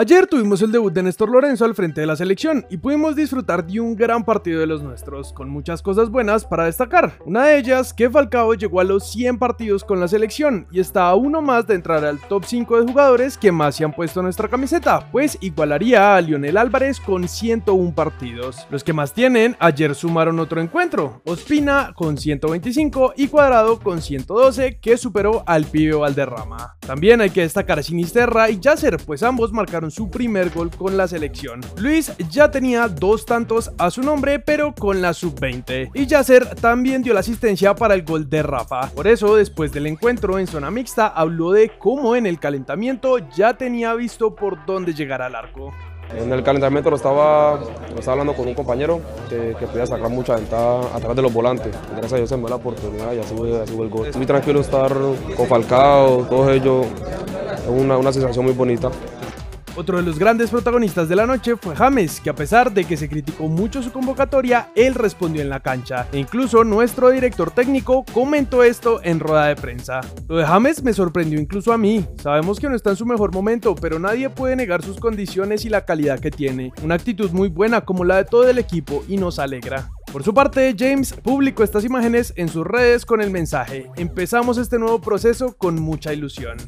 Ayer tuvimos el debut de Néstor Lorenzo al frente de la selección y pudimos disfrutar de un gran partido de los nuestros, con muchas cosas buenas para destacar. Una de ellas, que Falcao llegó a los 100 partidos con la selección y está a uno más de entrar al top 5 de jugadores que más se han puesto nuestra camiseta, pues igualaría a Lionel Álvarez con 101 partidos. Los que más tienen, ayer sumaron otro encuentro, Ospina con 125 y Cuadrado con 112, que superó al pibe Valderrama. También hay que destacar a Sinisterra y Yasser, pues ambos marcaron su primer gol con la selección. Luis ya tenía dos tantos a su nombre, pero con la sub-20. Y Yasser también dio la asistencia para el gol de Rafa. Por eso, después del encuentro en zona mixta, habló de cómo en el calentamiento ya tenía visto por dónde llegar al arco. En el calentamiento lo estaba, lo estaba hablando con un compañero que, podía sacar mucha ventaja atrás de los volantes. Gracias a Dios se me dio la oportunidad y así fue, así fue el gol. Muy tranquilo estar con Falcao, todos ellos. Es una, una sensación muy bonita. Otro de los grandes protagonistas de la noche fue James, que a pesar de que se criticó mucho su convocatoria, él respondió en la cancha. E incluso nuestro director técnico comentó esto en rueda de prensa. Lo de James me sorprendió incluso a mí. Sabemos que no está en su mejor momento, pero nadie puede negar sus condiciones y la calidad que tiene. Una actitud muy buena como la de todo el equipo y nos alegra. Por su parte, James publicó estas imágenes en sus redes con el mensaje, empezamos este nuevo proceso con mucha ilusión.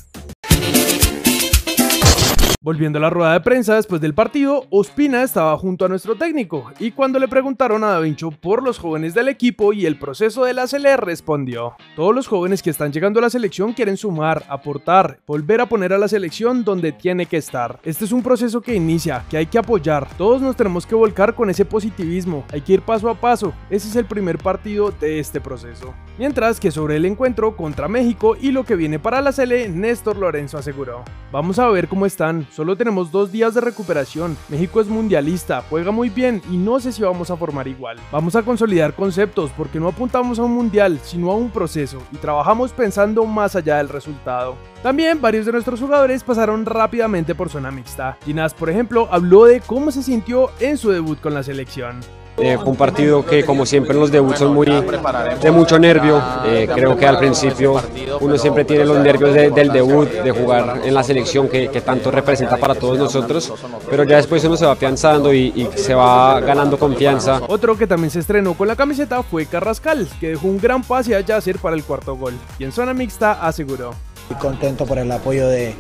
Volviendo a la rueda de prensa después del partido, Ospina estaba junto a nuestro técnico y cuando le preguntaron a Davincho por los jóvenes del equipo y el proceso de la SLE respondió, todos los jóvenes que están llegando a la selección quieren sumar, aportar, volver a poner a la selección donde tiene que estar. Este es un proceso que inicia, que hay que apoyar, todos nos tenemos que volcar con ese positivismo, hay que ir paso a paso, ese es el primer partido de este proceso. Mientras que sobre el encuentro contra México y lo que viene para la SLE, Néstor Lorenzo aseguró, vamos a ver cómo están, Solo tenemos dos días de recuperación. México es mundialista, juega muy bien y no sé si vamos a formar igual. Vamos a consolidar conceptos porque no apuntamos a un mundial, sino a un proceso y trabajamos pensando más allá del resultado. También varios de nuestros jugadores pasaron rápidamente por zona mixta. Ginás, por ejemplo, habló de cómo se sintió en su debut con la selección. Eh, fue un partido que como siempre en los debuts son muy de mucho nervio. Eh, creo que al principio uno siempre tiene los nervios del debut, de jugar en la selección que, que, tanto representa para todos nosotros, pero ya después uno se va afianzando y, y, se va ganando confianza. Otro que también se estrenó con la camiseta fue Carrascal, que dejó un gran pase a Yasser para el cuarto gol y en zona mixta aseguró. Estoy contento por el apoyo de,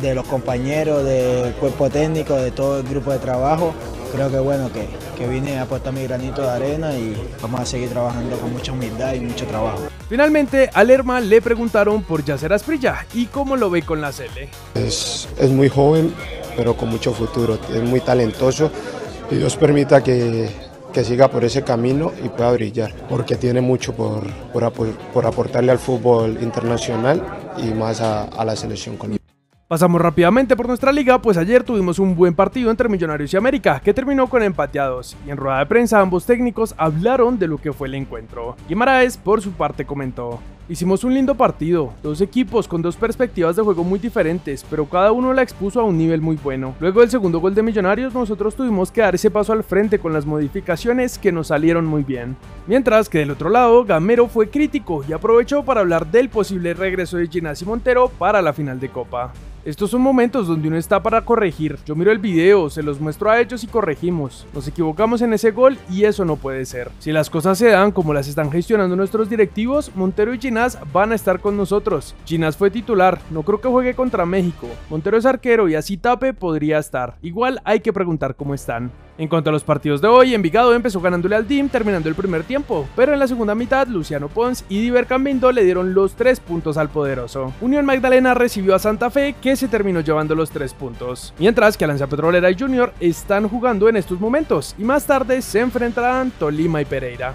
de los compañeros, del cuerpo técnico, de todo el grupo de trabajo creo que bueno que, que vine a aportar mi granito de arena y vamos a seguir trabajando con mucha humildad y mucho trabajo. Finalmente, a Lerma le preguntaron por Yacer Asprilla y cómo lo ve con la Cele. Es, es muy joven, pero con mucho futuro, es muy talentoso y Dios permita que, que siga por ese camino y pueda brillar, porque tiene mucho por, por, por aportarle al fútbol internacional y más a, a la selección colombiana. Pasamos rápidamente por nuestra liga, pues ayer tuvimos un buen partido entre Millonarios y América, que terminó con empateados, y en rueda de prensa ambos técnicos hablaron de lo que fue el encuentro. Guimaraes, por su parte, comentó. Hicimos un lindo partido, dos equipos con dos perspectivas de juego muy diferentes, pero cada uno la expuso a un nivel muy bueno. Luego del segundo gol de Millonarios, nosotros tuvimos que dar ese paso al frente con las modificaciones que nos salieron muy bien. Mientras que del otro lado, Gamero fue crítico y aprovechó para hablar del posible regreso de Ginás y Montero para la final de Copa. Estos son momentos donde uno está para corregir. Yo miro el video, se los muestro a ellos y corregimos. Nos equivocamos en ese gol y eso no puede ser. Si las cosas se dan como las están gestionando nuestros directivos, Montero y Ginás van a estar con nosotros. Ginás fue titular, no creo que juegue contra México. Montero es arquero y así Tape podría estar. Igual hay que preguntar cómo están. En cuanto a los partidos de hoy, Envigado empezó ganándole al DIM terminando el primer tiempo, pero en la segunda mitad Luciano Pons y Diver Cambindo le dieron los tres puntos al poderoso. Unión Magdalena recibió a Santa Fe que se terminó llevando los tres puntos, mientras que Alianza Petrolera y Junior están jugando en estos momentos y más tarde se enfrentarán Tolima y Pereira.